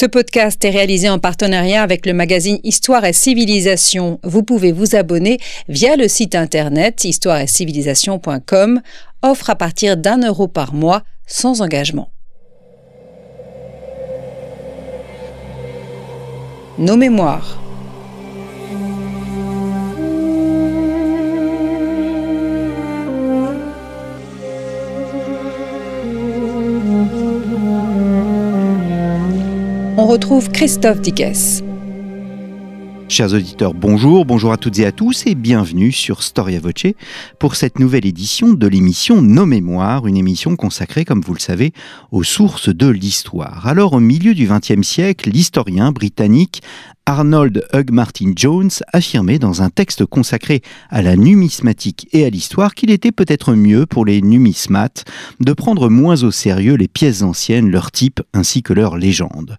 Ce podcast est réalisé en partenariat avec le magazine Histoire et Civilisation. Vous pouvez vous abonner via le site internet histoireetcivilisation.com, offre à partir d'un euro par mois sans engagement. Nos mémoires. On retrouve Christophe Dickès. Chers auditeurs, bonjour, bonjour à toutes et à tous et bienvenue sur Storia Voce pour cette nouvelle édition de l'émission Nos Mémoires, une émission consacrée, comme vous le savez, aux sources de l'histoire. Alors, au milieu du XXe siècle, l'historien britannique Arnold Hugh Martin Jones affirmait dans un texte consacré à la numismatique et à l'histoire qu'il était peut-être mieux pour les numismates de prendre moins au sérieux les pièces anciennes, leur type ainsi que leur légende.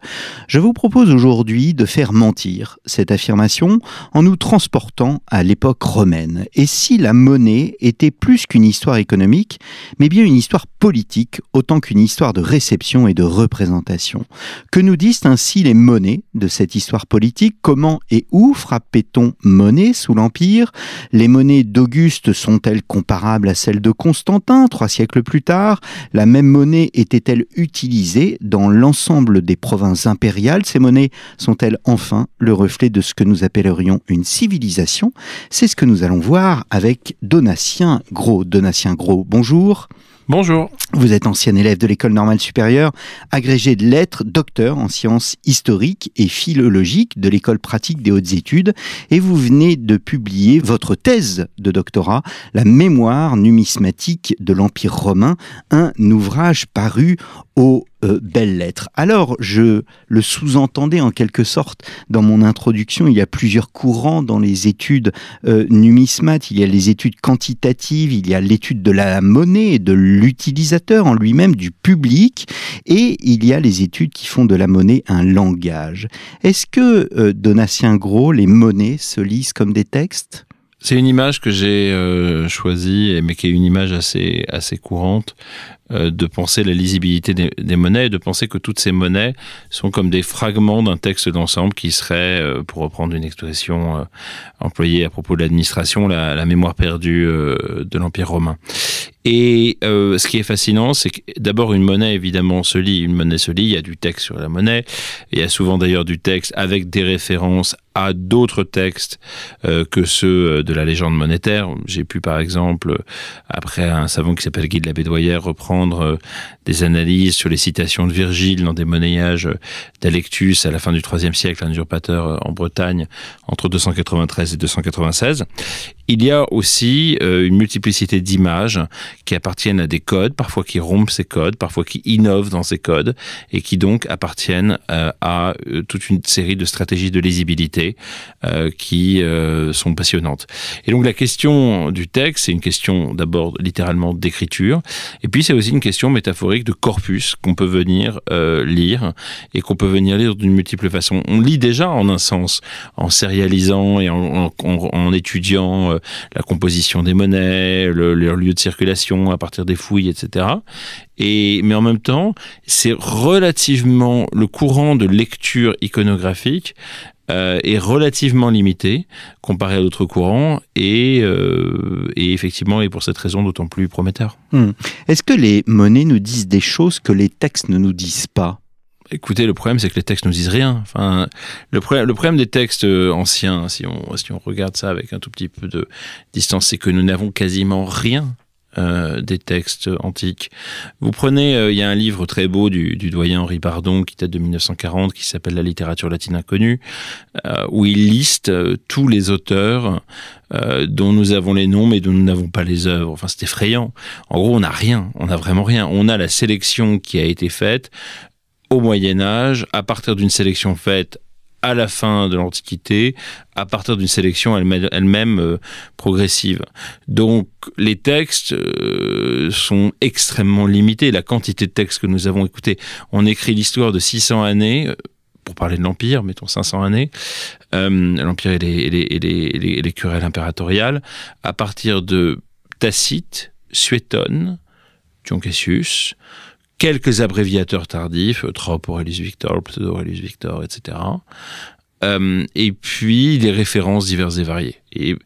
Je vous propose aujourd'hui de faire mentir cette affirmation en nous transportant à l'époque romaine. Et si la monnaie était plus qu'une histoire économique, mais bien une histoire politique autant qu'une histoire de réception et de représentation Que nous disent ainsi les monnaies de cette histoire politique? Comment et où frappait-on monnaie sous l'Empire? Les monnaies d'Auguste sont-elles comparables à celles de Constantin, trois siècles plus tard? La même monnaie était-elle utilisée dans l'ensemble des provinces impériales? Ces monnaies sont-elles enfin le reflet de ce que nous appellerions une civilisation? C'est ce que nous allons voir avec Donatien Gros. Donatien Gros, bonjour. Bonjour. Vous êtes ancien élève de l'école normale supérieure, agrégé de lettres, docteur en sciences historiques et philologiques de l'école pratique des hautes études, et vous venez de publier votre thèse de doctorat, La mémoire numismatique de l'Empire romain, un ouvrage paru aux euh, belles lettres. Alors, je le sous-entendais en quelque sorte dans mon introduction, il y a plusieurs courants dans les études euh, numismates, il y a les études quantitatives, il y a l'étude de la monnaie de l'utilisateur en lui-même, du public, et il y a les études qui font de la monnaie un langage. Est-ce que, euh, Donatien Gros, les monnaies se lisent comme des textes? C'est une image que j'ai euh, choisie, mais qui est une image assez, assez courante, de penser la lisibilité des, monnaies et de penser que toutes ces monnaies sont comme des fragments d'un texte d'ensemble qui serait, euh, pour reprendre une expression employée à propos de l'administration, la, mémoire perdue de l'Empire romain. Et euh, ce qui est fascinant, c'est que d'abord une monnaie évidemment se lit, une monnaie se lit, il y a du texte sur la monnaie, il y a souvent d'ailleurs du texte avec des références à d'autres textes euh, que ceux de la légende monétaire. J'ai pu par exemple, après un savant qui s'appelle Guy de la Bédoyère, reprendre euh, des analyses sur les citations de Virgile dans des monnayages d'Alectus à la fin du IIIe siècle, un usurpateur en Bretagne, entre 293 et 296. Il y a aussi une multiplicité d'images qui appartiennent à des codes, parfois qui rompent ces codes, parfois qui innovent dans ces codes, et qui donc appartiennent euh, à euh, toute une série de stratégies de lisibilité euh, qui sont passionnantes. Et donc la question du texte, c'est une question d'abord littéralement d'écriture, et puis c'est aussi une question métaphorique de corpus qu'on peut venir lire et qu'on peut venir lire d'une multiple façon. On lit déjà en un sens, en sérialisant et en, étudiant la composition des monnaies, le, leur lieu de circulation, à partir des fouilles, etc. Et, mais en même temps, c'est relativement le courant de lecture iconographique euh, est relativement limité comparé à d'autres courants et, euh, et, effectivement est pour cette raison d'autant plus prometteur. Hmm. Est-ce que les monnaies nous disent des choses que les textes ne nous disent pas? Écoutez, le problème, c'est que les textes ne disent rien. Enfin, le, problème, des textes euh, anciens, si on, si on regarde ça avec un tout petit peu de distance, c'est que nous n'avons quasiment rien euh, des textes antiques. Vous prenez, euh, il y a un livre très beau du, doyen Henri Bardon qui date de 1940 qui s'appelle La littérature latine inconnue, où il liste tous les auteurs dont nous avons les noms mais dont nous n'avons pas les œuvres. Enfin, c'est effrayant. En gros, on n'a rien, on n'a vraiment rien. On a la sélection qui a été faite au Moyen Âge, à partir d'une sélection faite à la fin de l'Antiquité, à partir d'une sélection elle-même euh, progressive. Donc les textes euh, sont extrêmement limités. La quantité de textes que nous avons écoutés, on écrit l'histoire de 600 années. Euh, pour parler de l'Empire, mettons 500 années, l'Empire et les, querelles impératoriales, à partir de Tacite, Suétone, Dion Cassius, quelques abréviateurs tardifs, Trop Aurelius Victor, Pseudo Aurelius Victor, etc. Euh, et puis des références diverses et variées. Et,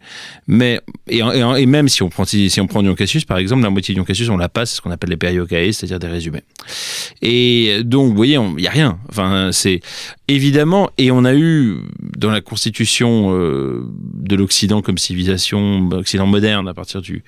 mais, et, même si on prend, si on prend Dion Cassius, par exemple, la moitié Dion Cassius, on la passe, c'est ce qu'on appelle les périocae, c'est-à-dire des résumés. Et donc, vous voyez, il n'y a rien. Enfin, c'est évidemment, et on a eu dans la constitution euh, de l'Occident comme civilisation, Occident moderne, à partir du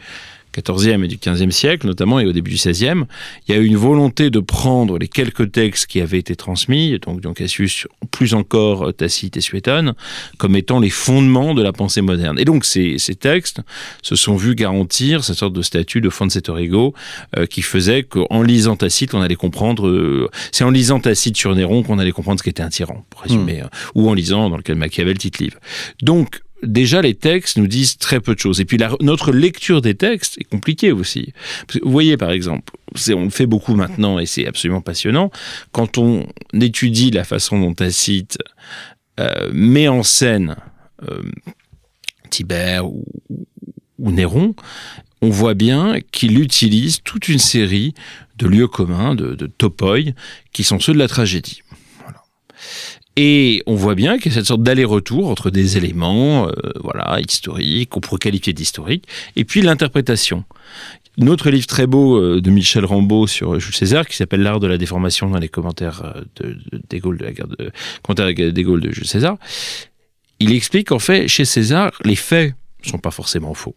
14e et du 15e siècle, notamment, et au début du 16e, il y a eu une volonté de prendre les quelques textes qui avaient été transmis, donc Dion Cassius, plus encore Tacite et Suétone, comme étant les fondements de la pensée moderne. Et donc, ces, ces textes se sont vus garantir cette sorte de statut de de euh, qui faisait qu'en lisant Tacite, on allait comprendre, euh, c'est en lisant Tacite sur Néron qu'on allait comprendre ce qu'était un tyran, pour résumer, hmm. hein, ou en lisant dans le cas de Machiavel, tite livre. Donc, déjà les textes nous disent très peu de choses. Et puis notre lecture des textes est compliquée aussi. vous voyez par exemple, on le fait beaucoup maintenant et c'est absolument passionnant, quand on étudie la façon dont Tacite euh, met en scène euh, Tibère ou, Néron, on voit bien qu'il utilise toute une série de lieux communs, de, de topoi, qui sont ceux de la tragédie. Et on voit bien qu'il y a cette sorte d'aller-retour entre des éléments, euh, voilà, historiques, qu'on pourrait qualifier d'historiques, et puis l'interprétation. Notre livre très beau euh, de Michel Rambaud sur Jules César, qui s'appelle L'art de la déformation dans les commentaires euh, de, de, des de la guerre de, commentaires des Gaulle de Jules César, il explique qu'en fait, chez César, les faits sont pas forcément faux.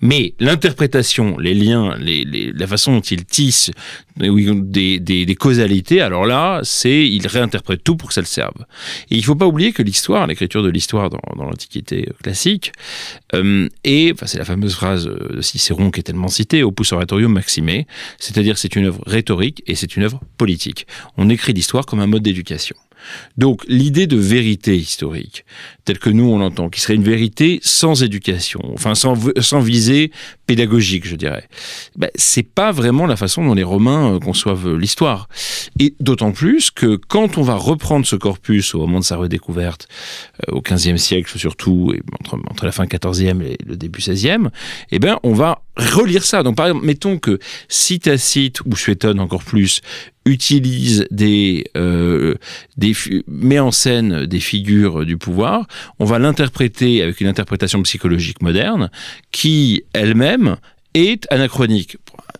Mais l'interprétation, les liens, la façon dont il tisse des, des, causalités, alors là, c'est il réinterprète tout pour que ça le serve. Et il ne faut pas oublier que l'histoire, l'écriture de l'histoire dans, l'Antiquité classique, euh, et enfin, c'est la fameuse phrase de Cicéron qui est tellement citée, opus oratorium maxime, c'est-à-dire c'est une œuvre rhétorique et c'est une œuvre politique. On écrit l'histoire comme un mode d'éducation. Donc l'idée de vérité historique, telle que nous on l'entend, qui serait une vérité sans éducation, enfin sans, sans visée pédagogique, je dirais, ben, c'est pas vraiment la façon dont les Romains euh, conçoivent l'histoire. Et d'autant plus que quand on va reprendre ce corpus au moment de sa redécouverte, euh, au XVe siècle surtout, et entre, la fin XIVe et le début XVIe, eh ben on va relire ça. Donc par exemple, mettons que si Tacite ou Suétone encore plus utilise des, euh, des met en scène des figures du pouvoir, on va l'interpréter avec une interprétation psychologique moderne qui elle-même est anachronique.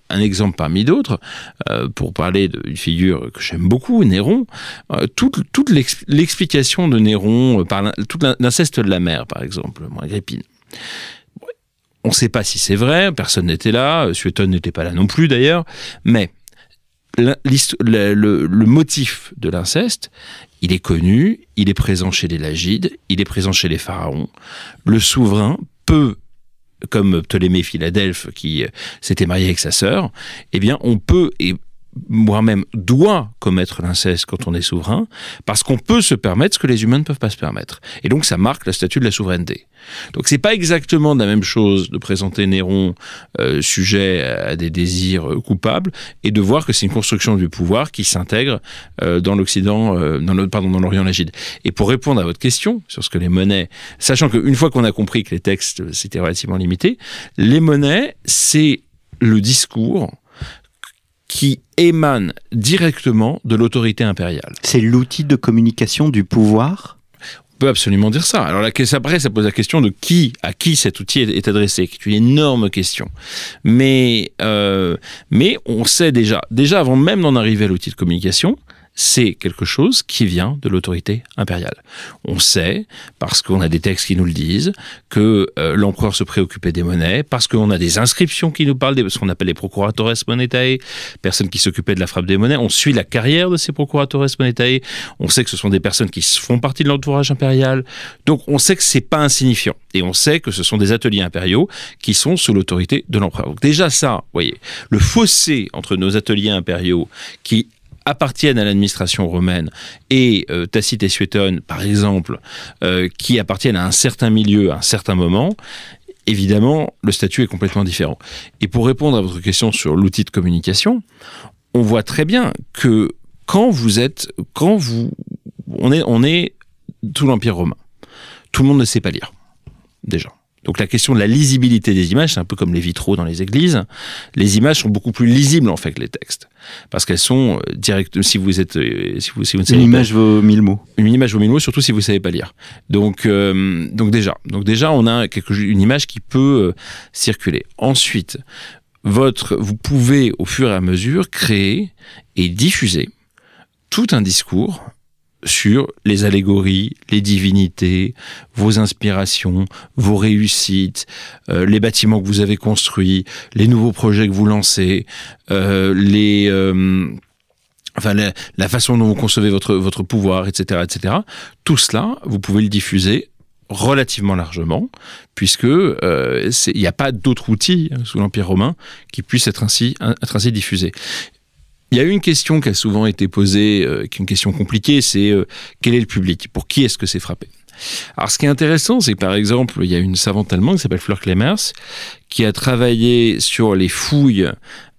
Un exemple parmi d'autres, euh, pour parler d'une figure que j'aime beaucoup, Néron, euh, toute, toute l'explication de Néron, euh, par tout l'inceste de la mère, par exemple, moi, Agrippine. On ne sait pas si c'est vrai, personne n'était là, Suétone n'était pas là non plus d'ailleurs, mais le, motif de l'inceste, il est connu, il est présent chez les Lagides, il est présent chez les pharaons. Le souverain peut comme Ptolémée Philadelphe qui euh, s'était marié avec sa sœur, eh bien on peut et moi-même doit commettre l'inceste quand on est souverain, parce qu'on peut se permettre ce que les humains ne peuvent pas se permettre. Et donc ça marque la statue de la souveraineté. Donc c'est pas exactement la même chose de présenter Néron euh, sujet à des désirs euh, coupables et de voir que c'est une construction du pouvoir qui s'intègre euh, dans l'Occident, dans le, pardon, dans l'Orient lagide. Et pour répondre à votre question sur ce que les monnaies, sachant qu'une fois qu'on a compris que les textes c'était relativement limité, les monnaies c'est le discours qui émane directement de l'autorité impériale. C'est l'outil de communication du pouvoir? On peut absolument dire ça. Alors après, ça pose la question de qui, à qui cet outil est, adressé, C'est une énorme question. Mais, euh, mais on sait déjà, déjà avant même d'en arriver à l'outil de communication, c'est quelque chose qui vient de l'autorité impériale. On sait, parce qu'on a des textes qui nous le disent, que euh, l'empereur se préoccupait des monnaies, parce qu'on a des inscriptions qui nous parlent de ce qu'on appelle les procuratores monetae, personnes qui s'occupaient de la frappe des monnaies. On suit la carrière de ces procuratores monetae. On sait que ce sont des personnes qui font partie de l'entourage impérial. Donc on sait que c'est pas insignifiant. Et on sait que ce sont des ateliers impériaux qui sont sous l'autorité de l'empereur. Donc déjà ça, vous voyez, le fossé entre nos ateliers impériaux qui appartiennent à l'administration romaine et euh, Tacite et Suétone, par exemple, euh, qui appartiennent à un certain milieu à un certain moment, évidemment, le statut est complètement différent. Et pour répondre à votre question sur l'outil de communication, on voit très bien que quand vous êtes, quand vous, on est, on est tout l'Empire romain. Tout le monde ne sait pas lire, déjà. Donc la question de la lisibilité des images, c'est un peu comme les vitraux dans les églises. Les images sont beaucoup plus lisibles en fait que les textes, parce qu'elles sont euh, directes. Si vous êtes, euh, si vous, si vous une image vaut mille mots. Une image vaut mille mots, surtout si vous savez pas lire. Donc, euh, donc déjà, donc déjà, on a quelque, une image qui peut circuler. Ensuite, votre, vous pouvez au fur et à mesure créer et diffuser tout un discours sur les allégories, les divinités, vos inspirations, vos réussites, euh, les bâtiments que vous avez construits, les nouveaux projets que vous lancez, euh, les euh, enfin la, façon dont vous concevez votre votre pouvoir, etc., etc. Tout cela, vous pouvez le diffuser relativement largement, puisque il n'y a pas d'autre outil sous l'Empire romain qui puisse être ainsi, être ainsi diffusé. Il y a une question qui a souvent été posée, euh, qui est une question compliquée, c'est euh, quel est le public? Pour qui est-ce que c'est frappé? Alors, ce qui est intéressant, c'est que par exemple, il y a une savante allemande qui s'appelle Fleur Clemers, qui a travaillé sur les fouilles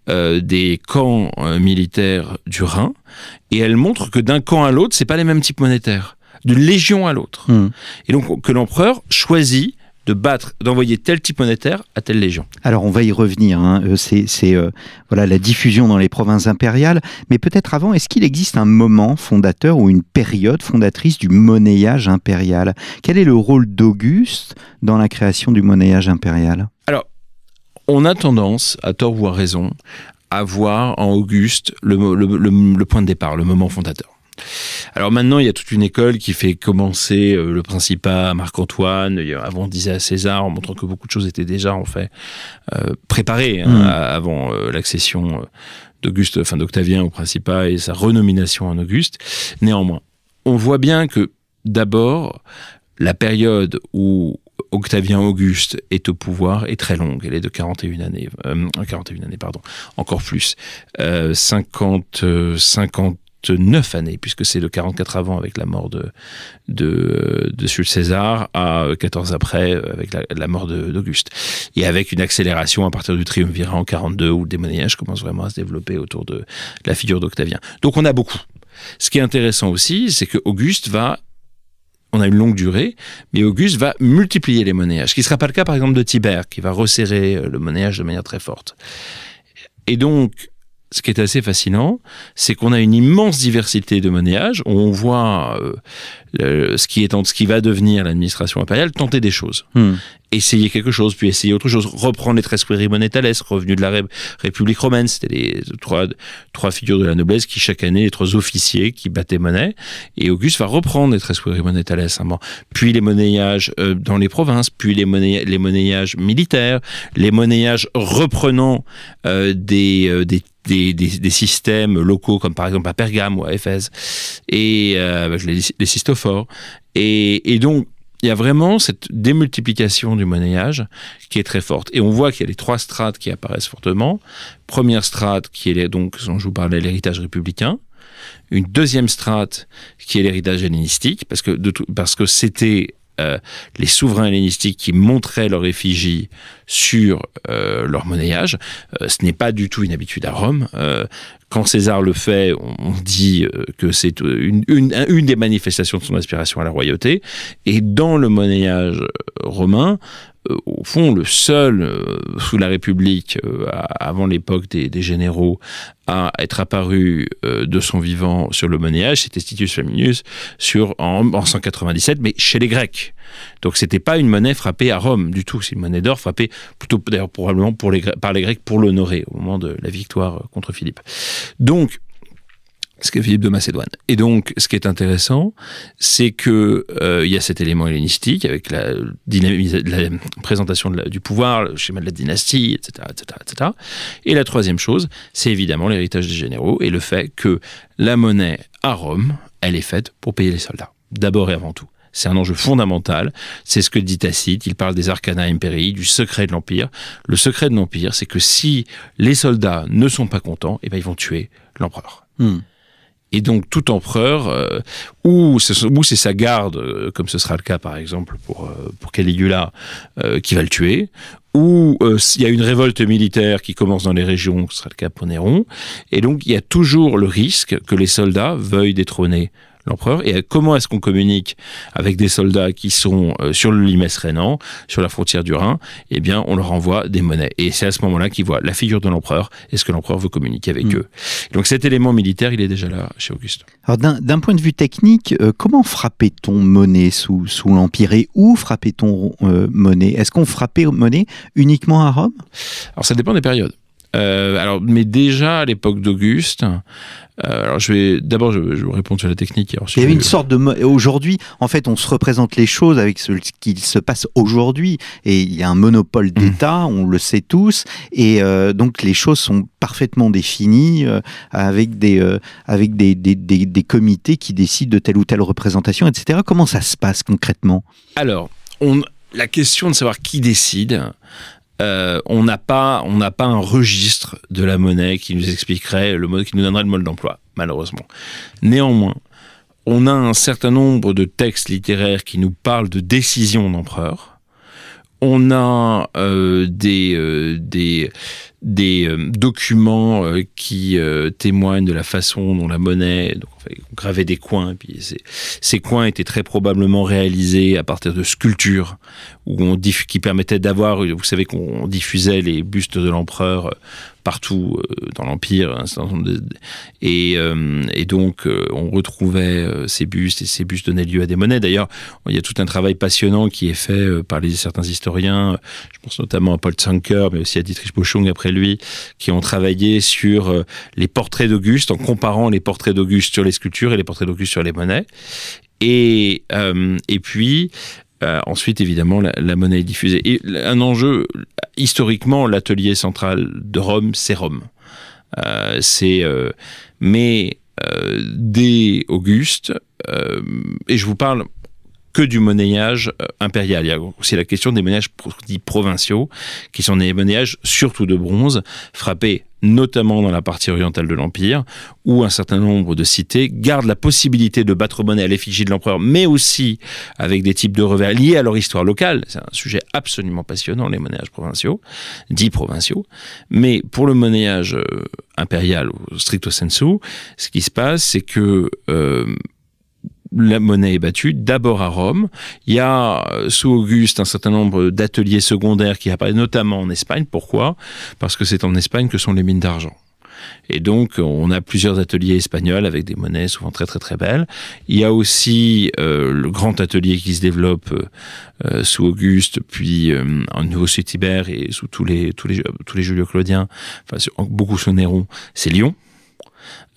euh, des camps militaires du Rhin, et elle montre que d'un camp à l'autre, c'est pas les mêmes types monétaires, d'une légion à l'autre. Hmm. Et donc que l'empereur choisit de battre, d'envoyer tel type monétaire à telle légion. Alors on va y revenir. Hein. Euh, c'est euh, voilà la diffusion dans les provinces impériales. Mais peut-être avant, est-ce qu'il existe un moment fondateur ou une période fondatrice du monnayage impérial? Quel est le rôle d'Auguste dans la création du monnayage impérial? Alors, on a tendance, à tort ou à raison, à voir en Auguste le point de départ, le moment fondateur. Alors maintenant, il y a toute une école qui fait commencer euh, le Principat à Marc-Antoine. Avant, on disait à César, en montrant que beaucoup de choses étaient déjà en fait euh, préparées hein, mm. avant euh, l'accession d'Auguste, enfin d'Octavien au Principat et sa renomination en Auguste. Néanmoins, on voit bien que d'abord, la période où Octavien Auguste est au pouvoir est très longue. Elle est de 41 années, 41 années, pardon, encore plus. 50, 50 neuf années, puisque c'est le 44 avant avec la mort de, de, de Jules César, à 14 après avec la, mort d'Auguste. Et avec une accélération à partir du triumvirat en 42, où le démoniage commence vraiment à se développer autour de, la figure d'Octavien. Donc on a beaucoup. Ce qui est intéressant aussi, c'est que Auguste va on a une longue durée, mais Auguste va multiplier les monnayages, ce qui ne sera pas le cas par exemple de Tibère, qui va resserrer le monnayage de manière très forte. Et donc, ce qui est assez fascinant, c'est qu'on a une immense diversité de monnayage. On voit euh, ce, qui est, ce qui va devenir l'administration impériale tenter des choses. Hmm. Essayer quelque chose, puis essayer autre chose, reprendre les tres monetales, revenus de la République romaine, c'était les trois, trois figures de la noblesse qui chaque année, les trois officiers qui battaient monnaie, et Auguste va reprendre les tres monetales, hein, puis les monnayages euh, dans les provinces, puis les, les monnayages militaires, les monnayages reprenant euh, des, euh, des des, systèmes locaux comme par exemple à Pergame ou à Éphèse et avec les, les et donc il y a vraiment cette démultiplication du monnayage qui est très forte. Et on voit qu'il y a les trois strates qui apparaissent fortement. Première strate qui est donc, dont je vous parlais, l'héritage républicain. Une deuxième strate qui est l'héritage hellénistique, parce que, parce que c'était euh, les souverains hellénistiques qui montraient leur effigie sur euh, leur monnayage. Euh, ce n'est pas du tout une habitude à Rome. quand César le fait, on, dit que c'est une, une, des manifestations de son aspiration à la royauté. Et dans le monnayage romain, au fond, le seul sous la République, avant l'époque des, généraux, à être apparu de son vivant sur le monnayage, c'était Titus Flaminius sur, en, en 197, mais chez les Grecs. Donc c'était pas une monnaie frappée à Rome du tout, c'est une monnaie d'or frappée plutôt d'ailleurs probablement par les Grecs pour l'honorer au moment de la victoire contre Philippe. Donc ce qu'est Philippe de Macédoine. Et donc, ce qui est intéressant, c'est que euh, il y a cet élément hellénistique avec la, la présentation du pouvoir, le schéma de la dynastie, etc., etc., etc. Et la troisième chose, c'est évidemment l'héritage des généraux et le fait que la monnaie à Rome, elle est faite pour payer les soldats, d'abord et avant tout. C'est un enjeu fondamental. C'est ce que dit Tacite. Il parle des arcana imperii, du secret de l'Empire. Le secret de l'Empire, c'est que si les soldats ne sont pas contents, eh ben, ils vont tuer l'empereur. Hmm. Et donc tout empereur, euh, ou c'est sa garde, euh, comme ce sera le cas par exemple pour, euh, pour Caligula, qui va le tuer, ou s'il y a une révolte militaire qui commence dans les régions, ce sera le cas pour Néron, et donc il y a toujours le risque que les soldats veuillent détrôner l'empereur. Et comment est-ce qu'on communique avec des soldats qui sont sur le Limes rhénan, sur la frontière du Rhin? Eh bien, on leur envoie des monnaies. Et c'est à ce moment-là qu'ils voient la figure de l'empereur et ce que l'empereur veut communiquer avec mm. eux. Donc cet élément militaire, il est déjà là chez Auguste. Alors d'un point de vue technique, comment frappait-on monnaie sous, sous l'Empire et où frappait-on monnaie? Est-ce qu'on frappait monnaie uniquement à Rome? Alors ça dépend des périodes. Euh, alors, mais déjà à l'époque d'Auguste, euh, alors je vais d'abord je, je, vais répondre sur la technique. il y avait une sorte de aujourd'hui, en fait, on se représente les choses avec ce qu'il se passe aujourd'hui, et il y a un monopole mmh. d'État, on le sait tous, et euh, donc les choses sont parfaitement définies avec des avec des, des, des, des, comités qui décident de telle ou telle représentation, etc. Comment ça se passe concrètement? Alors, on, la question de savoir qui décide, euh, on n'a pas, pas un registre de la monnaie qui nous expliquerait le mode, qui nous donnerait le mode d'emploi, malheureusement. Néanmoins, on a un certain nombre de textes littéraires qui nous parlent de décisions d'empereur. On a euh, des, euh, des, des documents qui témoignent de la façon dont la monnaie, donc on gravait des coins, puis ces, coins étaient très probablement réalisés à partir de sculptures où on qui permettaient d'avoir, vous savez qu'on diffusait les bustes de l'empereur euh, partout euh, dans l'Empire. Et, euh, et, donc, on retrouvait ces bustes et ces bustes donnaient lieu à des monnaies. D'ailleurs, il y a tout un travail passionnant qui est fait par les, certains historiens. Je pense notamment à Paul Zanker, mais aussi à Dietrich Boschung après lui, qui ont travaillé sur les portraits d'Auguste en comparant les portraits d'Auguste sur les sculptures et les portraits d'Auguste sur les monnaies. Et, euh, et puis, euh, ensuite, évidemment, la, monnaie est diffusée. Et un enjeu, historiquement, l'atelier central de Rome, c'est Rome. Euh, c'est, mais dès Auguste, et je vous parle que du monnayage impérial. Il y a aussi la question des monnayages dits provinciaux, qui sont des monnayages surtout de bronze, frappés notamment dans la partie orientale de l'Empire, où un certain nombre de cités gardent la possibilité de battre monnaie à l'effigie de l'empereur, mais aussi avec des types de revers liés à leur histoire locale. C'est un sujet absolument passionnant, les monnayages provinciaux, dits provinciaux. Mais pour le monnayage euh, impérial, au stricto sensu, ce qui se passe, c'est que... Euh, la monnaie est battue, d'abord à Rome. Il y a euh, sous Auguste un certain nombre d'ateliers secondaires qui apparaissent notamment en Espagne. Pourquoi? Parce que c'est en Espagne que sont les mines d'argent. Et donc, on a plusieurs ateliers espagnols avec des monnaies souvent très très très belles. Il y a aussi euh, le grand atelier qui se développe euh, sous Auguste, puis en nouveau sous Tibère et sous tous les tous les tous les Julio-Claudiens, enfin beaucoup sous Néron, c'est Lyon.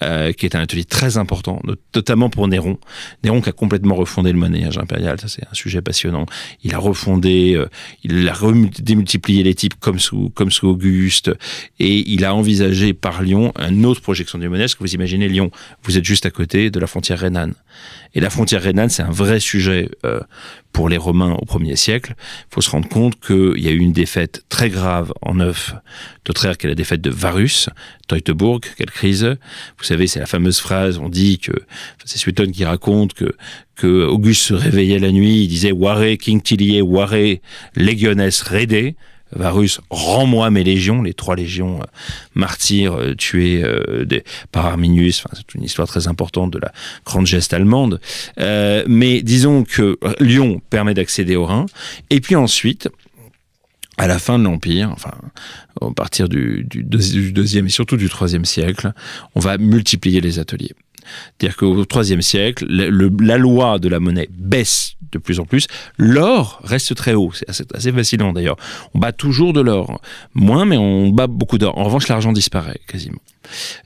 Euh, qui est un atelier très important, notamment pour Néron. Néron qui a complètement refondé le monnayage impérial, ça c'est un sujet passionnant. Il a refondé, euh, il a démultiplié les types comme sous, comme sous Auguste, et il a envisagé par Lyon une autre projection du monnaie. que vous imaginez Lyon, vous êtes juste à côté de la frontière rhénane. Et la frontière rhénane, c'est un vrai sujet euh, pour les Romains au 1er siècle. Il faut se rendre compte qu'il y a eu une défaite très grave en neuf d'Autrère, qui est la défaite de Varus, Teutoburg, quelle crise. Savez, c'est la fameuse phrase, on dit que, c'est Sueton qui raconte que, que Auguste se réveillait la nuit, il disait Ware King Tilie, Ware Legiones Rede, Varus, rends-moi mes légions, les trois légions euh, martyrs euh, tuées euh, par Arminius. Enfin, c'est une histoire très importante de la grande geste allemande. mais disons que Lyon permet d'accéder au Rhin. Et puis ensuite, à la fin de l'Empire, enfin, à partir du, deuxième et surtout du troisième siècle, on va multiplier les ateliers. C'est-à-dire qu'au IIIe siècle, la loi de la monnaie baisse de plus en plus. L'or reste très haut. C'est assez, fascinant d'ailleurs. On bat toujours de l'or. Moins, mais on bat beaucoup d'or. En revanche, l'argent disparaît quasiment.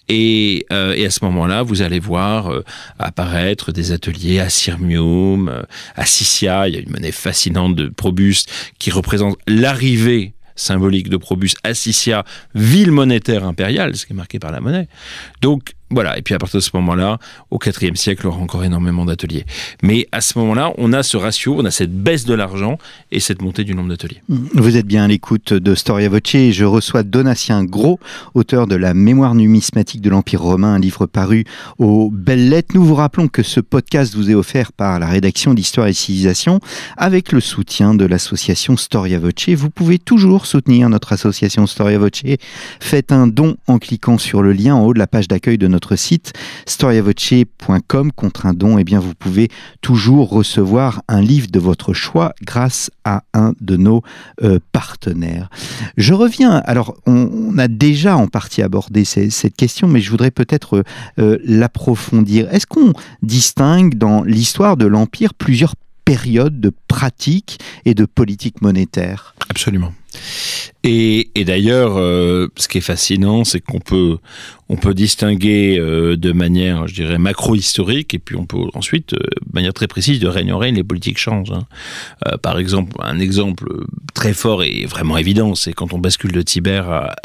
Et, euh, à ce moment-là, vous allez voir euh, apparaître des ateliers à Sirmium, euh, à Sissia. Il y a une monnaie fascinante de Probus qui représente l'arrivée symbolique de Probus à Sissia, ville monétaire impériale, ce qui est marqué par la monnaie. Donc, voilà, et puis à partir de ce moment-là, au IVe siècle, on aura encore énormément d'ateliers. Mais à ce moment-là, on a ce ratio, on a cette baisse de l'argent et cette montée du nombre d'ateliers. Vous êtes bien à l'écoute de Storia Voce je reçois Donatien Gros, auteur de La mémoire numismatique de l'Empire romain, un livre paru aux Belles Lettres. Nous vous rappelons que ce podcast vous est offert par la rédaction d'Histoire et Civilisation avec le soutien de l'association Storia Voce. Vous pouvez toujours soutenir notre association Storia Voce. Faites un don en cliquant sur le lien en haut de la page d'accueil de notre notre site storiavoce.com contre un don, eh bien vous pouvez toujours recevoir un livre de votre choix grâce à un de nos euh, partenaires. Je reviens, alors on, a déjà en partie abordé cette question, mais je voudrais peut-être euh, l'approfondir. Est-ce qu'on distingue dans l'histoire de l'Empire plusieurs périodes de pratiques et de politique monétaire Absolument. Et, d'ailleurs, euh, ce qui est fascinant, c'est qu'on peut, on peut distinguer euh, de manière, je dirais, macro-historique, et puis on peut ensuite, euh, de manière très précise, de règne en règne, les politiques changent. Hein. par exemple, un exemple très fort et vraiment évident, c'est quand on bascule de Tibère à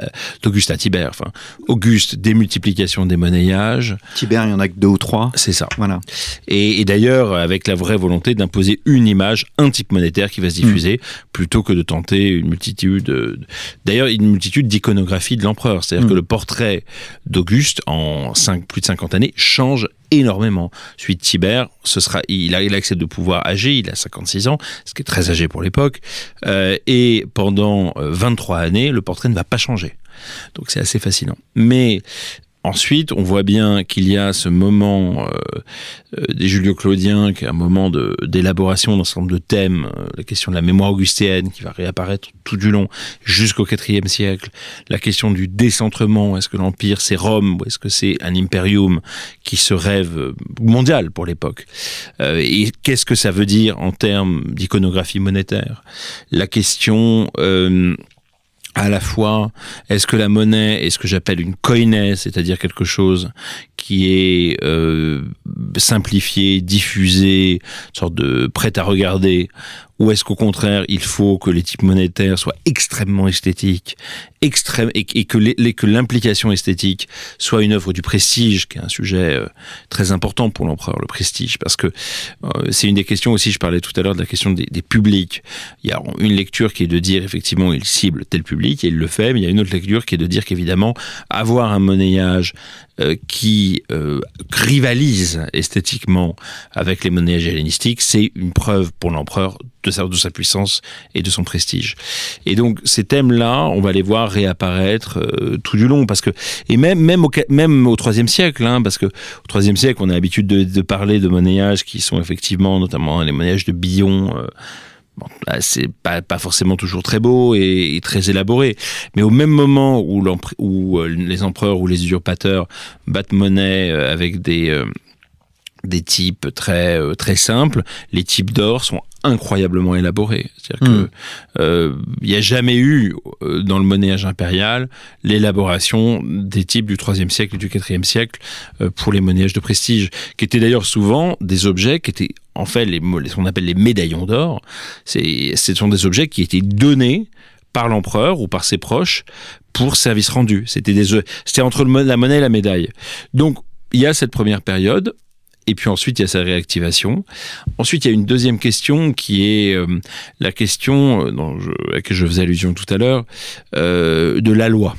d'Auguste à Tibère. Enfin, Auguste, démultiplication des monnayages. Tibère, il y en a que deux ou trois. C'est ça. Voilà. Et, d'ailleurs, avec la vraie volonté d'imposer une image, un type monétaire qui va se diffuser, hmm. plutôt que de tenter une multitude de, D'ailleurs, une multitude d'iconographies de l'empereur. C'est-à-dire que mm. le portrait d'Auguste, en plus de 50 années, change énormément. Celui de Tibère, ce sera, il a, il de pouvoir âgé, il a 56 ans, ce qui est très âgé pour l'époque, euh, et pendant 23 euh, années, le portrait ne va pas changer. Donc c'est assez fascinant. Mais Ensuite, on voit bien qu'il y a ce moment euh, euh, des Julio-Claudiens, qui un moment d'élaboration d'un certain nombre de thèmes, euh, la question de la mémoire augustéenne qui va réapparaître tout du long jusqu'au IVe siècle, la question du décentrement, est-ce que l'Empire c'est Rome ou est-ce que c'est un imperium qui se rêve mondial pour l'époque Et qu'est-ce que ça veut dire en termes d'iconographie monétaire? La question à la fois, est-ce que la monnaie est ce que j'appelle une koiné, c'est-à-dire quelque chose qui est euh, simplifié, diffusé, sorte de prêt à regarder, ou est-ce qu'au contraire, il faut que les types monétaires soient extrêmement esthétiques, extrême, et, que, l'implication esthétique soit une œuvre du prestige, qui est un sujet euh, très important pour l'empereur, le prestige, parce que euh, c'est une des questions aussi, je parlais tout à l'heure de la question des, des, publics. Il y a une lecture qui est de dire, effectivement, il cible tel public, et il le fait, mais il y a une autre lecture qui est de dire qu'évidemment, avoir un monnayage euh, qui euh, rivalise esthétiquement avec les monnaies hellénistiques, c'est une preuve pour l'empereur de sa, puissance et de son prestige. Et donc ces thèmes-là, on va les voir réapparaître euh, tout du long, parce que et même même au même au IIIe siècle, hein, parce que au IIIe siècle, on a l'habitude de, de, parler de monnayages qui sont effectivement, notamment les monnayages de Billon. C'est pas, forcément toujours très beau et, très élaboré. Mais au même moment où, où euh, les empereurs ou les usurpateurs battent monnaie euh, avec des, euh, des types très, très simples, les types d'or sont incroyablement élaborés. C'est-à-dire qu'il que hmm. il n'y a jamais eu dans le monnayage impérial l'élaboration des types du 3 siècle et du 4 siècle pour les monnayages de prestige, qui étaient d'ailleurs souvent des objets qui étaient en fait, les, ce qu'on appelle les médaillons d'or, ce sont des objets qui étaient donnés par l'empereur ou par ses proches pour service rendu. C'était c'était entre la monnaie et la médaille. Donc, il y a cette première période. Et puis ensuite, il y a sa réactivation. Ensuite, il y a une deuxième question qui est euh, la question euh, dont je, à laquelle je faisais allusion tout à l'heure, euh, de la loi.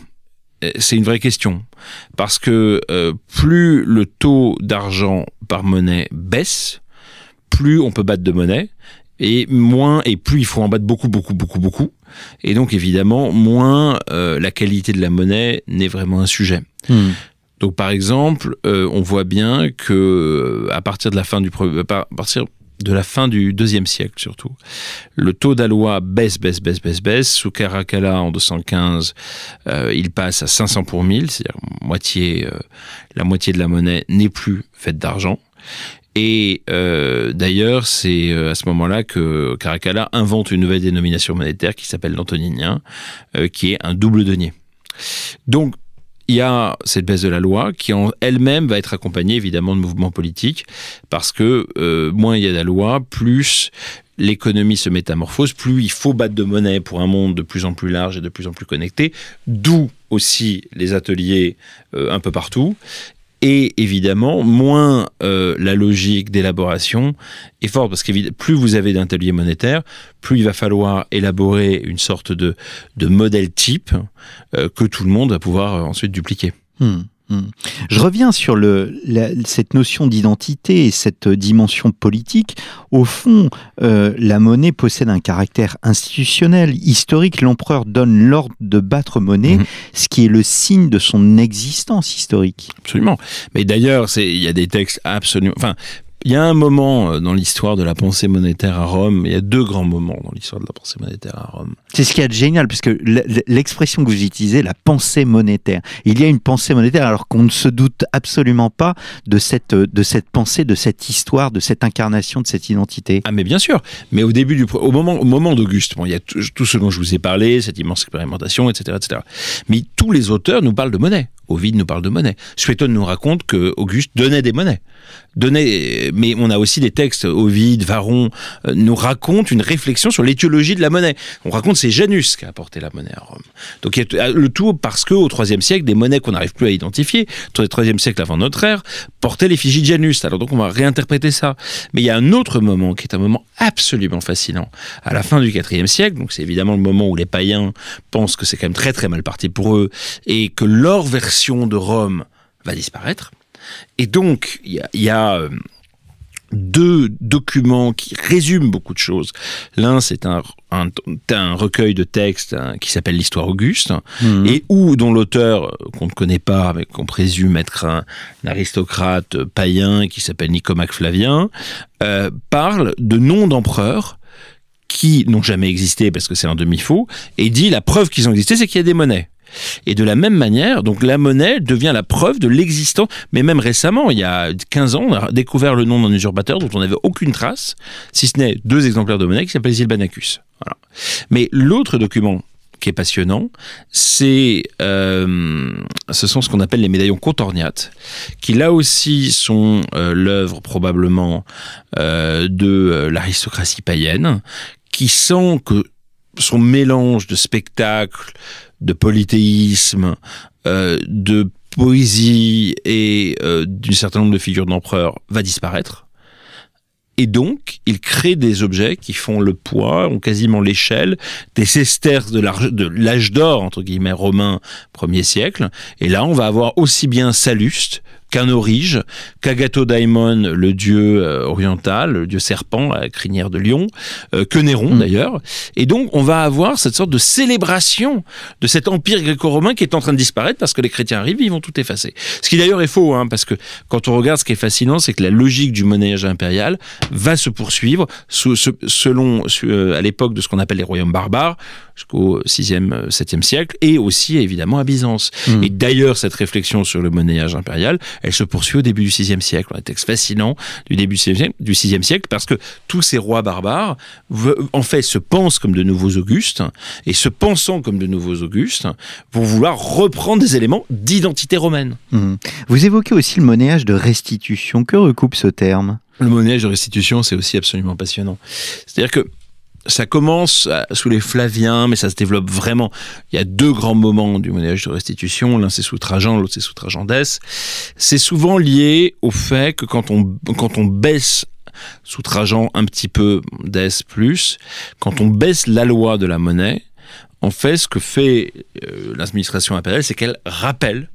C'est une vraie question. Parce que plus le taux d'argent par monnaie baisse, plus on peut battre de monnaie et moins et plus il faut en battre beaucoup beaucoup beaucoup beaucoup et donc évidemment moins la qualité de la monnaie n'est vraiment un sujet. Hmm. Donc par exemple, euh, on voit bien que euh, à partir de la fin du à partir de la fin du deuxième siècle surtout. Le taux d'aloi baisse, baisse, baisse, baisse, baisse. Sous Caracalla en 215, il passe à 500 pour 1000, c'est-à-dire moitié, la moitié de la monnaie n'est plus faite d'argent. Et euh, d'ailleurs, c'est euh, à ce moment-là que Caracalla invente une nouvelle dénomination monétaire qui s'appelle l'antoninien, euh, qui est un double denier. Donc, il y a cette baisse de la loi qui en elle-même va être accompagnée évidemment de mouvements politiques parce que moins il y a de la loi, plus l'économie se métamorphose, plus il faut battre de monnaie pour un monde de plus en plus large et de plus en plus connecté, d'où aussi les ateliers un peu partout et évidemment, moins euh, la logique d'élaboration est forte, parce que plus vous avez d'ateliers monétaires, plus il va falloir élaborer une sorte de, de modèle type euh, que tout le monde va pouvoir euh, ensuite dupliquer. Hmm. Hmm. Je reviens sur le, cette notion d'identité et cette dimension politique. Au fond, euh, la monnaie possède un caractère institutionnel, historique. L'empereur donne l'ordre de battre monnaie, mhm. ce qui est le signe de son existence historique. Absolument. Mais d'ailleurs, il y a des textes absolument. Enfin, il y a un moment euh, dans l'histoire de la pensée monétaire à Rome, il y a deux grands moments dans l'histoire de la pensée monétaire à Rome. C'est ce qui est génial, puisque l'expression que vous utilisez, la pensée monétaire, il y a une pensée monétaire alors qu'on ne se doute absolument pas de cette, de cette pensée, de cette histoire, de cette incarnation, de cette identité. Ah mais bien sûr, mais au début du, au moment, au moment d'Auguste, bon, il y a tout, ce dont je vous ai parlé, cette immense expérimentation, etc., etc. Mais tous les auteurs nous parlent de monnaie. Ovide nous parle de monnaie. Suétone nous raconte que Auguste donnait des monnaies. Donnait, mais on a aussi des textes, Ovide, Varon, euh, nous racontent une réflexion sur l'étiologie de la monnaie. On raconte c'est Janus qui a apporté la monnaie à Rome. Donc a le tout parce que au IIIe siècle, des monnaies qu'on n'arrive plus à identifier, au IIIe siècle avant notre ère, portaient l'effigie de Janus. Alors donc on va réinterpréter ça. Mais il y a un autre moment qui est un moment absolument fascinant. À la fin du IVe siècle, donc c'est évidemment le moment où les païens pensent que c'est quand même très très mal parti pour eux et que leur version de Rome va disparaître. Et donc il y a, euh, deux documents qui résument beaucoup de choses. L'un, c'est un, un, recueil de textes hein, qui s'appelle l'Histoire Auguste, mhm. et où, dont l'auteur, euh, qu'on ne connaît pas, mais qu'on présume être un, aristocrate païen qui s'appelle Nicomaque Flavien, euh, parle de noms d'empereurs qui n'ont jamais existé parce que c'est un demi-faux, et dit la preuve qu'ils ont existé, c'est qu'il y a des monnaies. Et de la même manière, donc la monnaie devient la preuve de l'existence, mais même récemment, il y a 15 ans, on a découvert le nom d'un usurpateur dont on n'avait aucune trace, si ce n'est deux exemplaires de monnaie qui s'appellent Zilbanacus. Voilà. Mais l'autre document qui est passionnant, c'est euh, ce sont ce qu'on appelle les médaillons contorniates, qui là aussi sont euh, l'œuvre probablement euh, de l'aristocratie païenne, qui sent que son mélange de spectacles, de polythéisme, euh, de poésie et euh, d'un certain nombre de figures d'empereurs va disparaître. Et donc, il crée des objets qui font le poids, ont quasiment l'échelle des sesterces de l'âge d'or, entre guillemets, romain, premier siècle. Et là, on va avoir aussi bien Salluste qu'un orige, qu'Agato Daimon, le dieu euh, oriental, le dieu serpent, la crinière de lion, euh, que Néron mm. d'ailleurs. Et donc on va avoir cette sorte de célébration de cet empire gréco-romain qui est en train de disparaître parce que les chrétiens arrivent, ils vont tout effacer. Ce qui d'ailleurs est faux, hein, parce que quand on regarde ce qui est fascinant, c'est que la logique du monnayage impérial va se poursuivre selon, euh, à l'époque de ce qu'on appelle les royaumes barbares, jusqu'au 6e, 7e siècle, et aussi évidemment à Byzance. Mm. Et d'ailleurs, cette réflexion sur le monnayage impérial, elle se poursuit au début du VIe siècle. Un texte fascinant du début du VIe siècle parce que tous ces rois barbares, en fait, se pensent comme de nouveaux Augustes et se pensant comme de nouveaux Augustes, vont vouloir reprendre des éléments d'identité romaine. Mmh. Vous évoquez aussi le monnayage de restitution. Que recoupe ce terme? Le monnayage de restitution, c'est aussi absolument passionnant. C'est-à-dire que ça commence euh, sous les Flaviens, mais ça se développe vraiment. Il y a deux grands moments du monnayage de restitution. L'un c'est sous Trajan, l'autre c'est sous Trajan. C'est souvent lié au fait que quand on, quand on baisse sous Trajan un petit peu d'Es plus, quand on baisse la loi de la monnaie, en fait, ce que fait euh, l'administration impériale, c'est qu'elle rappelle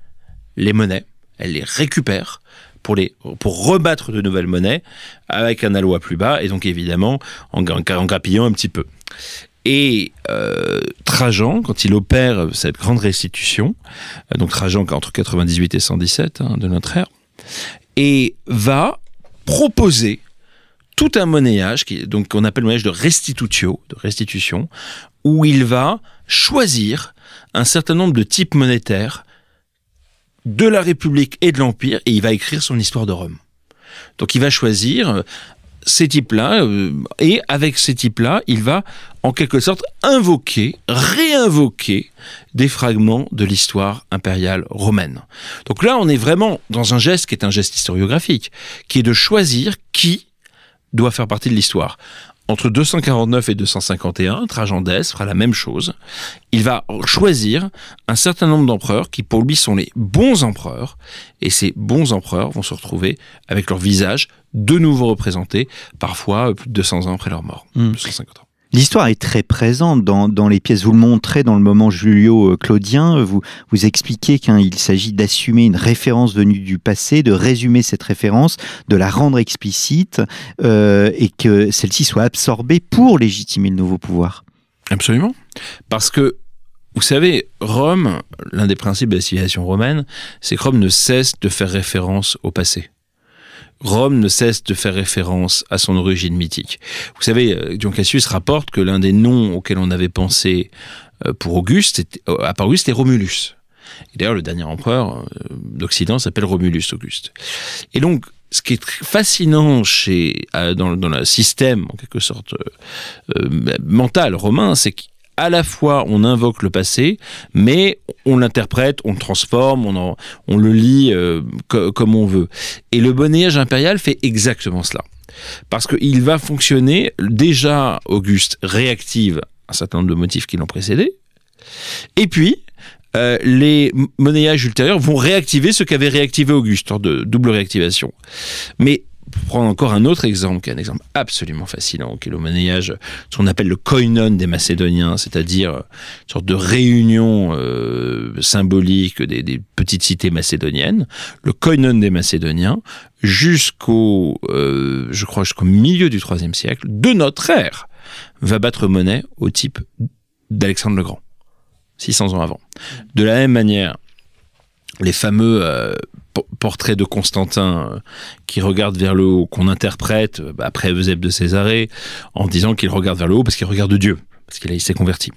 les monnaies, elle les récupère pour, les, pour rebattre de nouvelles monnaies avec un aloi plus bas et donc évidemment en, en grappillant un petit peu. Et euh, Trajan, quand il opère cette grande restitution, euh, donc Trajan entre 98 et 117 hein, de notre ère, et va proposer tout un monnayage, qui, donc qu'on appelle le monnayage de restitutio, de restitution, où il va choisir un certain nombre de types monétaires de la République et de l'Empire, et il va écrire son histoire de Rome. Donc il va choisir euh, ces types-là, euh, et avec ces types-là, il va en quelque sorte invoquer, réinvoquer des fragments de l'histoire impériale romaine. Donc là, on est vraiment dans un geste qui est un geste historiographique, qui est de choisir qui doit faire partie de l'histoire entre 249 et 251, Trajan d'Es fera la même chose. Il va choisir un certain nombre d'empereurs qui pour lui sont les bons empereurs, et ces bons empereurs vont se retrouver avec leur visage de nouveau représenté, parfois plus de 200 ans après leur mort. 250 hmm. ans. L'histoire est très présente dans, dans, les pièces. Vous le montrez dans le moment Julio-Claudien. Vous, vous expliquez qu'il s'agit d'assumer une référence venue du passé, de résumer cette référence, de la rendre explicite euh, et que celle-ci soit absorbée pour légitimer le nouveau pouvoir. Absolument. Parce que vous savez, Rome, l'un des principes de la civilisation romaine, c'est que Rome ne cesse de faire référence au passé. Rome ne cesse de faire référence à son origine mythique. Vous savez, euh, Dion Cassius rapporte que l'un des noms auxquels on avait pensé euh, pour Auguste, euh, à part Auguste, Romulus. D'ailleurs, le dernier empereur d'Occident s'appelle Romulus Auguste. Et donc, ce qui est fascinant chez, dans, dans le système, en quelque sorte, mental romain, c'est à la fois on invoque le passé, mais on l'interprète, on le transforme, on, le lit euh, comme on veut. Et le monnayage impérial fait exactement cela. Parce qu'il va fonctionner, déjà Auguste réactive un certain nombre de motifs qui l'ont précédé, et puis euh, les monnayages ultérieurs vont réactiver ce qu'avait réactivé Auguste, de double réactivation. Mais prendre encore un autre exemple, qui est un exemple absolument fascinant, qui est le monnayage, ce qu'on appelle le koinon des Macédoniens, c'est-à-dire une sorte de réunion euh, symbolique des, petites cités macédoniennes, le koinon des Macédoniens, jusqu'au, euh, je crois, jusqu'au milieu du IIIe siècle, de notre ère, va battre monnaie au type d'Alexandre le Grand, 600 ans avant. De la même manière, les fameux euh, portraits de Constantin euh, qui regarde vers le haut, qu'on interprète euh, bah, après Eusèbe de Césarée en disant qu'il regarde vers le haut parce qu'il regarde Dieu, parce qu'il s'est converti.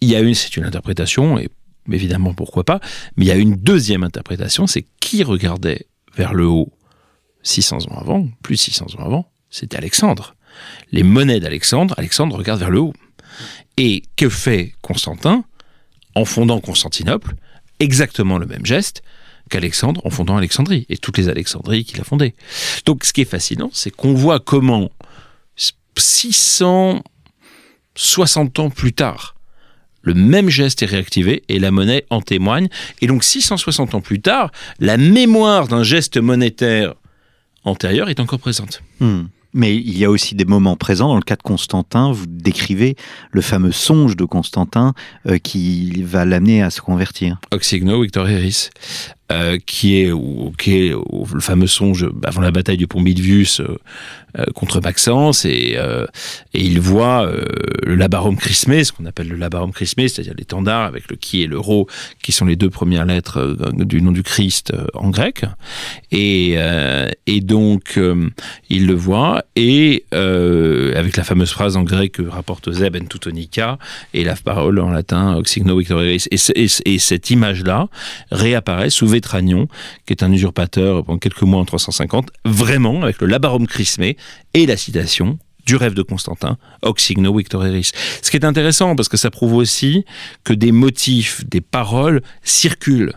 Il y a une, c'est une interprétation, et évidemment pourquoi pas, mais il y a une deuxième interprétation, c'est qui regardait vers le haut 600 ans avant, plus 600 ans avant, c'était Alexandre. Les monnaies d'Alexandre, Alexandre regarde vers le haut. Et que fait Constantin? En fondant Constantinople Exactement le même geste, qu'Alexandre en fondant Alexandrie et toutes les Alexandries qu'il a fondées. Donc ce qui est fascinant, c'est qu'on voit comment 660 ans plus tard, le même geste est réactivé et la monnaie en témoigne. Et donc 660 ans plus tard, la mémoire d'un geste monétaire antérieur est encore présente. Hmm. Mais il y a aussi des moments présents. Dans le cas de Constantin, vous décrivez le fameux songe de Constantin euh, qui va l'amener à se convertir. Oxigno Victorieris. Euh, qui, est, qui est le fameux songe avant la bataille du pont Milvius euh, euh, contre Maxence, et, il voit le labarum chrismé, ce qu'on appelle le labarum chrismé, c'est-à-dire l'étendard avec le qui et le rho, qui sont les deux premières lettres du nom du Christ en grec. Et, et donc, il le voit, et avec la fameuse phrase en grec que rapporte Zeb en Teutonica, et la parole en latin Oxigno Victorieris. Et, et, et cette image-là réapparaît sous Tragnon, qui est un usurpateur pendant quelques mois en 350, vraiment avec le labarum chrismé et la citation du rêve de Constantin, Oxigno Victoreris. Ce qui est intéressant parce que ça prouve aussi que des motifs, des paroles circulent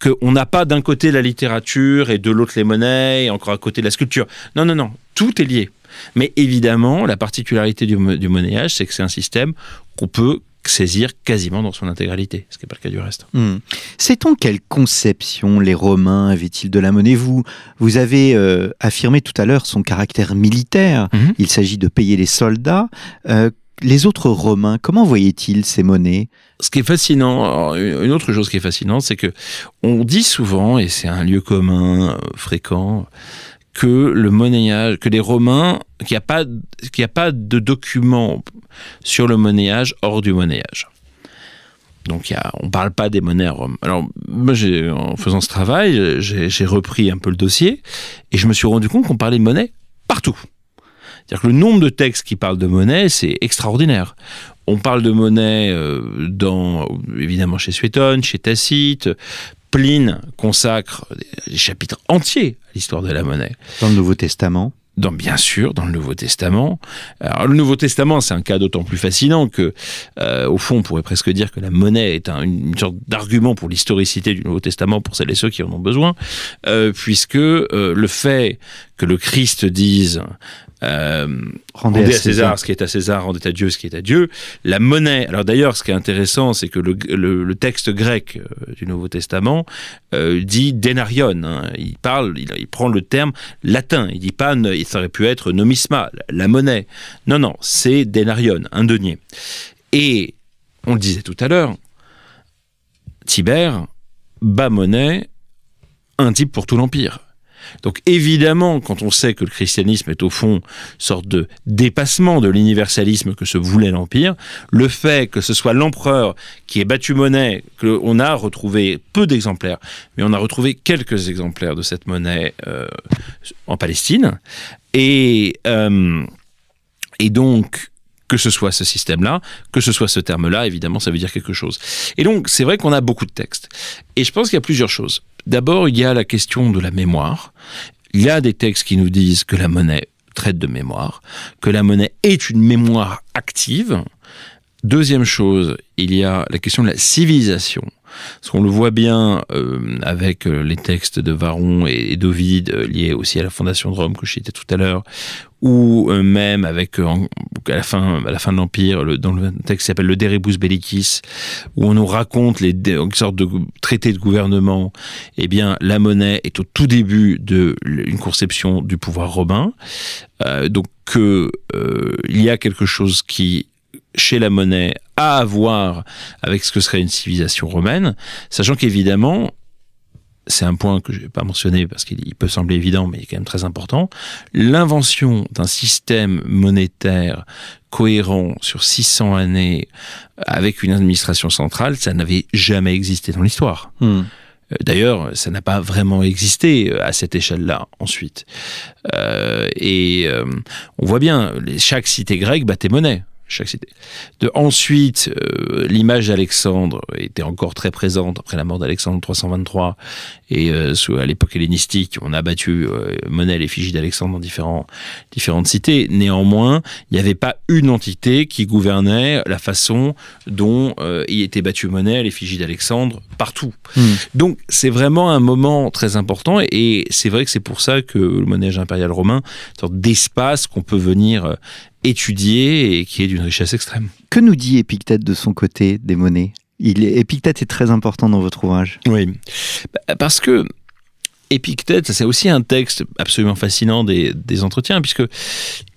qu'on n'a pas d'un côté la littérature et de l'autre les monnaies, et encore à côté la sculpture. Non, non, non, tout est lié. Mais évidemment, la particularité du, du c'est que c'est un système qu'on peut saisir quasiment dans son intégralité, ce qui n'est pas le cas du reste. Hmm. Sait-on quelle conception les Romains avaient-ils de la monnaie? Vous, vous avez euh, affirmé tout à l'heure son caractère militaire, mhm. il s'agit de payer les soldats. Euh, les autres Romains, comment voyaient-ils ces monnaies? Ce qui est fascinant, une autre chose qui est fascinante, c'est que on dit souvent, et c'est un lieu commun euh, fréquent, que le monnayage, que les Romains, qu'il n'y a pas, qu'il a pas de document sur le monnayage hors du monnayage. Donc on ne parle pas des monnaies à Rome. Alors moi, en faisant ce travail, j'ai repris un peu le dossier et je me suis rendu compte qu'on parlait de monnaie partout. C'est-à-dire que le nombre de textes qui parlent de monnaie, c'est extraordinaire. On parle de monnaie euh, dans, évidemment chez Suétone, chez Tacite, Pline consacre des chapitres entiers à l'histoire de la monnaie. Dans le Nouveau Testament dans, bien sûr, dans le Nouveau Testament. Alors, le Nouveau Testament, c'est un cas d'autant plus fascinant que, euh, au fond, on pourrait presque dire que la monnaie est une sorte d'argument pour l'historicité du Nouveau Testament pour celles et ceux qui en ont besoin, euh, puisque euh, le fait que le Christ dise euh, rendez, à, César, ce qui est à César, rendez à Dieu ce qui est à Dieu. La monnaie. Alors d'ailleurs, ce qui est intéressant, c'est que le, le, texte grec euh, du Nouveau Testament euh, dit denarion. Hein. Il parle, il, il, prend le terme latin. Il dit pas, il aurait pu être nomisma, la monnaie. Non, non, c'est denarion, un denier. Et on le disait tout à l'heure, Tibère, bas monnaie, un type pour tout l'empire. Donc évidemment, quand on sait que le christianisme est au fond une sorte de dépassement de l'universalisme que se voulait l'Empire, le fait que ce soit l'empereur qui ait battu monnaie, qu'on a retrouvé peu d'exemplaires, mais on a retrouvé quelques exemplaires de cette monnaie euh, en Palestine, et, euh, et donc que ce soit ce système-là, que ce soit ce terme-là, évidemment, ça veut dire quelque chose. Et donc, c'est vrai qu'on a beaucoup de textes. Et je pense qu'il y a plusieurs choses. D'abord, il y a la question de la mémoire. Il y a des textes qui nous disent que la monnaie traite de mémoire, que la monnaie est une mémoire active. Deuxième chose, il y a la question de la civilisation. Parce qu'on le voit bien euh, avec euh, les textes de Varron et, d'Ovide euh, liés aussi à la fondation de Rome que je citais tout à l'heure, ou même avec à la fin de l'empire dans le texte qui s'appelle le De Rebus Bellicis où on nous raconte les une sorte de traité de gouvernement eh bien la monnaie est au tout début de une conception du pouvoir romain. Donc il y a quelque chose qui chez la monnaie à avoir avec ce que serait une civilisation romaine, sachant qu'évidemment, c'est un point que je vais pas mentionner parce qu'il peut sembler évident, mais il est quand même très important, l'invention d'un système monétaire cohérent sur 600 années avec une administration centrale, ça n'avait jamais existé dans l'histoire. Hmm. Euh, d'ailleurs, ça n'a pas vraiment existé euh, à cette échelle-là ensuite. Euh, et on voit bien, chaque cité grecque battait monnaie chaque cité. De, ensuite, euh, l'image d'Alexandre était encore très présente après la mort d'Alexandre 323 et euh, à l'époque hellénistique, on a battu euh, monnaie l'effigie d'Alexandre dans différents, différentes cités. Néanmoins, il n'y avait pas une entité qui gouvernait la façon dont euh, il était battu monnaie l'effigie d'Alexandre partout. Hmm. Donc c'est vraiment un moment très important et, c'est vrai que c'est pour ça que le monnayage impérial romain, une sorte d'espace qu'on peut venir étudier et qui est d'une richesse extrême. Que nous dit Épictète de son côté des monnaies? Il est, Épictète est très important dans votre ouvrage. Oui, bah, parce que Épictète, c'est aussi un texte absolument fascinant des, entretiens, puisque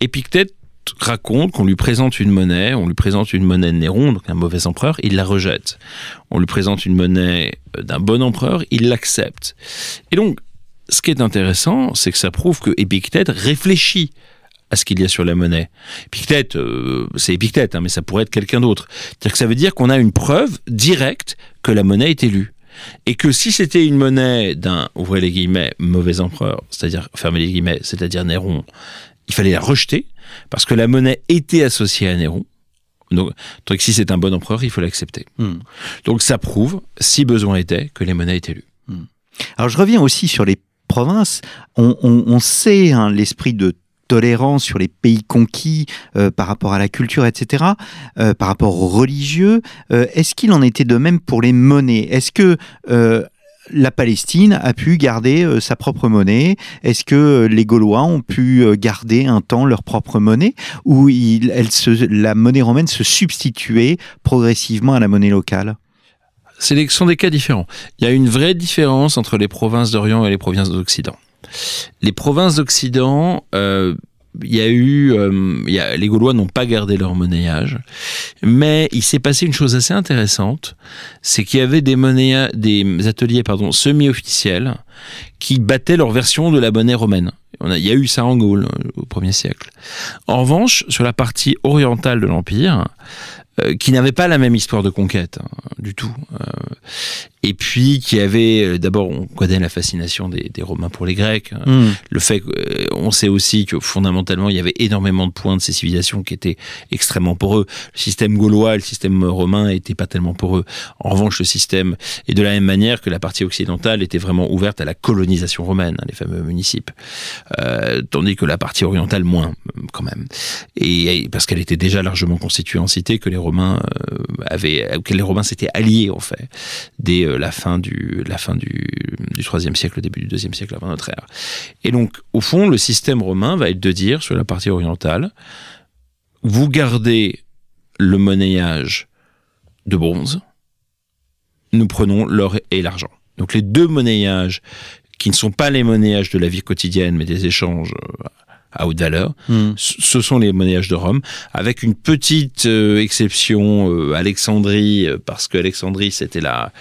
Épictète raconte qu'on lui présente une monnaie, on lui présente une monnaie de Néron, donc un mauvais empereur, il la rejette. On lui présente une monnaie d'un bon empereur, il l'accepte. Et donc, ce qui est intéressant, c'est que ça prouve que Épictète réfléchit à ce qu'il y a sur la monnaie. Épictète, euh, c'est Épictète, hein, mais ça pourrait être quelqu'un d'autre. C'est-à-dire que ça veut dire qu'on a une preuve directe que la monnaie est élue. Et que si c'était une monnaie d'un, ouvrez les guillemets, mauvais empereur, c'est-à-dire, fermez les guillemets, c'est-à-dire Néron, il fallait la rejeter, parce que la monnaie était associée à Néron. Donc, donc si c'est un bon empereur, il faut l'accepter. Hmm. Donc ça prouve, si besoin était, que les monnaies étaient élues. Hmm. Alors je reviens aussi sur les provinces. On, sait hein, l'esprit de tolérance sur les pays conquis euh, par rapport à la culture, etc., euh, par rapport aux religieux. Euh, est-ce qu'il en était de même pour les monnaies? Est-ce que la Palestine a pu garder sa propre monnaie? Est-ce que les Gaulois ont pu garder un temps leur propre monnaie? Ou elle la monnaie romaine se substituait progressivement à la monnaie locale? Ce sont des cas différents. Il y a une vraie différence entre les provinces d'Orient et les provinces d'Occident. Les provinces d'Occident, euh, il y a eu, euh, les Gaulois n'ont pas gardé leur monnayage, mais il s'est passé une chose assez intéressante, c'est qu'il y avait des des ateliers pardon semi-officiels qui battaient leur version de la monnaie romaine. il y a eu ça en Gaule euh, au 1er siècle. En revanche, sur la partie orientale de l'Empire, qui n'avait pas la même histoire de conquête hein, du tout et puis qui avait euh, d'abord on connaît la fascination des, Romains pour les Grecs hmm. le fait qu'on euh, sait aussi que fondamentalement il y avait énormément de points de ces civilisations qui étaient extrêmement poreux le système gaulois et le système romain n'étaient pas tellement poreux en revanche le système est de la même manière que la partie occidentale était vraiment ouverte à la colonisation romaine hein, les fameux municipes. Euh, tandis que la partie orientale moins quand même. Et parce qu'elle était déjà largement constituée en cité que les Romains euh, avaient, auxquels les Romains s'étaient alliés en fait dès la fin du la fin du du troisième siècle, début du deuxième siècle avant notre ère. Et donc, au fond, le système romain va être de dire sur la partie orientale, vous gardez le monnayage de bronze, nous prenons l'or et l'argent. Donc les deux monnayages qui ne sont pas les monnayages de la vie quotidienne, mais des échanges euh, à haute valeur. Hmm. Ce sont les monnayages de Rome, avec une petite euh, exception euh, Alexandrie, parce que Alexandrie c'était la,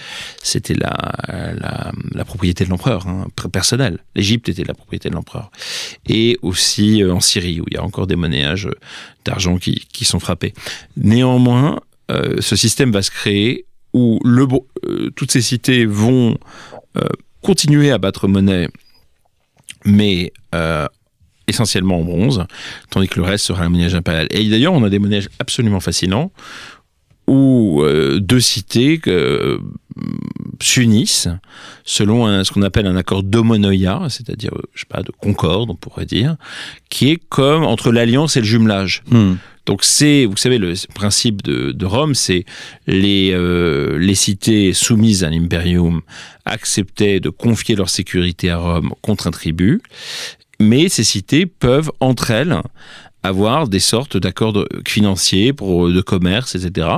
c'était la, la, propriété de l'empereur hein, personnelle. L'Égypte était la propriété de l'empereur, et aussi en Syrie où il y a encore des monnayages d'argent qui, qui sont frappés. Néanmoins, ce système va se créer où le, toutes ces cités vont continuer à battre monnaie, mais euh, essentiellement en bronze, tandis que le reste sera un monnayage impérial. Et d'ailleurs, on a des monnages absolument fascinants où euh, deux cités euh, s'unissent selon ce qu'on appelle un accord d'homonoïa, c'est-à-dire, je sais pas, de concorde, on pourrait dire, qui est comme entre l'alliance et le jumelage. Hmm. Donc c'est, vous savez, le principe de, Rome, c'est les, euh, les cités soumises à l'imperium acceptaient de confier leur sécurité à Rome contre un tribut, mais ces cités peuvent entre elles avoir des sortes d'accords financiers pour de commerce, etc.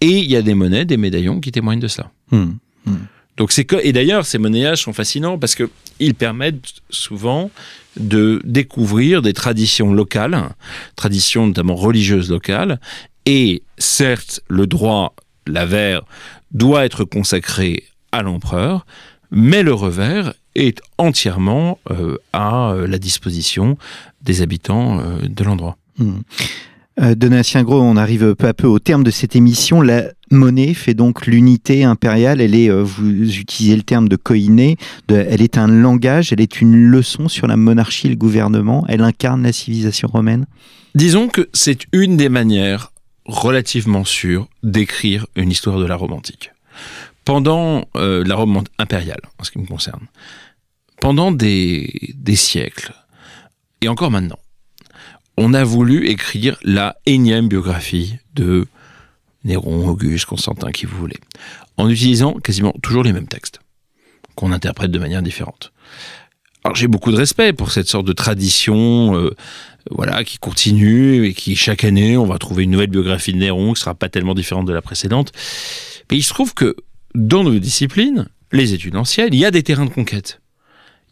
Et il y a des monnaies, des médaillons qui témoignent de cela. Hmm. Hmm. Donc c'est et d'ailleurs ces monnayages sont fascinants parce que ils permettent souvent de découvrir des traditions locales, traditions notamment religieuses locales, et certes, le droit, l'avers, doit être consacré à l'empereur, mais le revers est entièrement euh, à la disposition des habitants euh, de l'endroit. Mmh. Euh, Donatien Gros, on arrive peu à peu au terme de cette émission. La monnaie fait donc l'unité impériale. Elle est, euh, vous utilisez le terme de koiné, elle est un langage, elle est une leçon sur la monarchie et le gouvernement. Elle incarne la civilisation romaine. Disons que c'est une des manières relativement sûres d'écrire une histoire de la Rome antique. Pendant euh, la Rome impériale, en ce qui me concerne, pendant des, siècles, et encore maintenant, on a voulu écrire la énième biographie de Néron, Auguste, Constantin, qui vous voulez, en utilisant quasiment toujours les mêmes textes, qu'on interprète de manière différente. Alors j'ai beaucoup de respect pour cette sorte de tradition, euh, voilà, qui continue et qui chaque année on va trouver une nouvelle biographie de Néron qui sera pas tellement différente de la précédente. Mais il se trouve que dans nos disciplines, les études anciennes, il y a des terrains de conquête.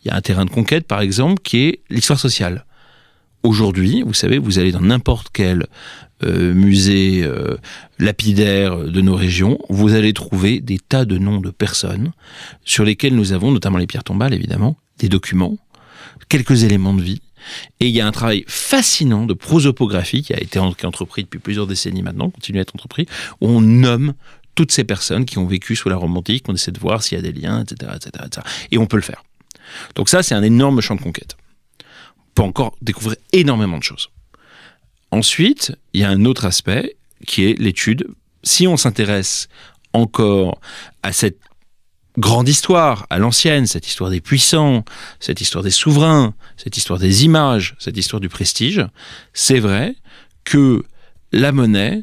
Il y a un terrain de conquête, par exemple, qui est l'histoire sociale. Aujourd'hui, vous savez, vous allez dans n'importe quel euh, musée euh, lapidaire de nos régions, vous allez trouver des tas de noms de personnes sur lesquels nous avons, notamment les pierres tombales évidemment, des documents, quelques éléments de vie. Et il y a un travail fascinant de prosopographie qui a été entrepris depuis plusieurs décennies maintenant, continue à être entrepris, où on nomme toutes ces personnes qui ont vécu sous la Rome antique, on essaie de voir s'il y a des liens, etc., etc., etc. Et on peut le faire. Donc ça, c'est un énorme champ de conquête peut encore découvrir énormément de choses. Ensuite, il y a un autre aspect qui est l'étude. Si on s'intéresse encore à cette grande histoire, à l'ancienne, cette histoire des puissants, cette histoire des souverains, cette histoire des images, cette histoire du prestige, c'est vrai que la monnaie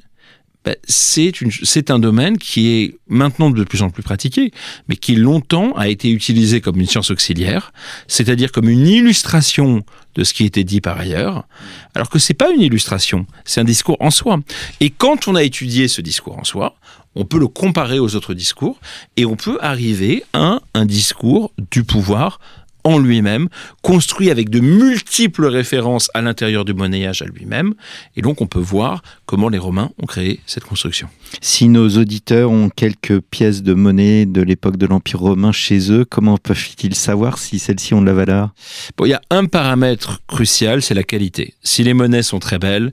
ben, c'est un domaine qui est maintenant de plus en plus pratiqué, mais qui longtemps a été utilisé comme une science auxiliaire, c'est-à-dire comme une illustration de ce qui était dit par ailleurs, alors que c'est pas une illustration, c'est un discours en soi. Et quand on a étudié ce discours en soi, on peut le comparer aux autres discours et on peut arriver à un discours du pouvoir en lui-même, construit avec de multiples références à l'intérieur du monnayage à lui-même. Et donc on peut voir comment les Romains ont créé cette construction. Si nos auditeurs ont quelques pièces de monnaie de l'époque de l'Empire romain chez eux, comment peuvent-ils savoir si celles-ci ont de la valeur? Bon, il y a un paramètre crucial, c'est la qualité. Si les monnaies sont très belles,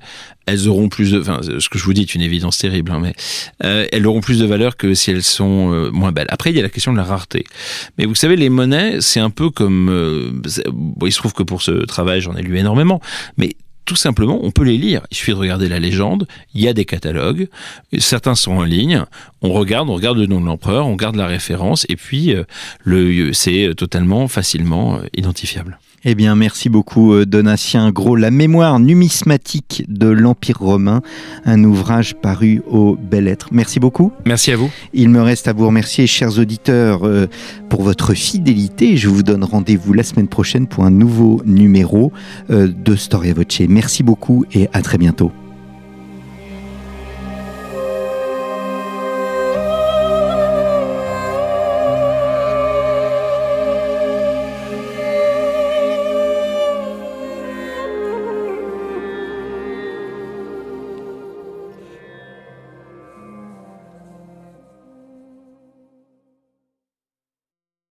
elles auront plus de, enfin, ce que je vous dis est une évidence terrible, hein, mais euh, elles auront plus de valeur que si elles sont euh, moins belles. Après, il y a la question de la rareté. Mais vous savez, les monnaies, c'est un peu comme, euh, il se trouve que pour ce travail, j'en ai lu énormément, mais tout simplement, on peut les lire. Il suffit de regarder la légende. Il y a des catalogues. Certains sont en ligne. On regarde, on regarde le nom de l'empereur, on garde la référence, et puis le, c'est totalement facilement identifiable. Eh bien, merci beaucoup euh, Donatien Gros. La mémoire numismatique de l'Empire romain, un ouvrage paru au Belles Lettres. Merci beaucoup. Merci à vous. Il me reste à vous remercier, chers auditeurs, euh, pour votre fidélité. Je vous donne rendez-vous la semaine prochaine pour un nouveau numéro euh, de Storia Voce. Merci beaucoup et à très bientôt.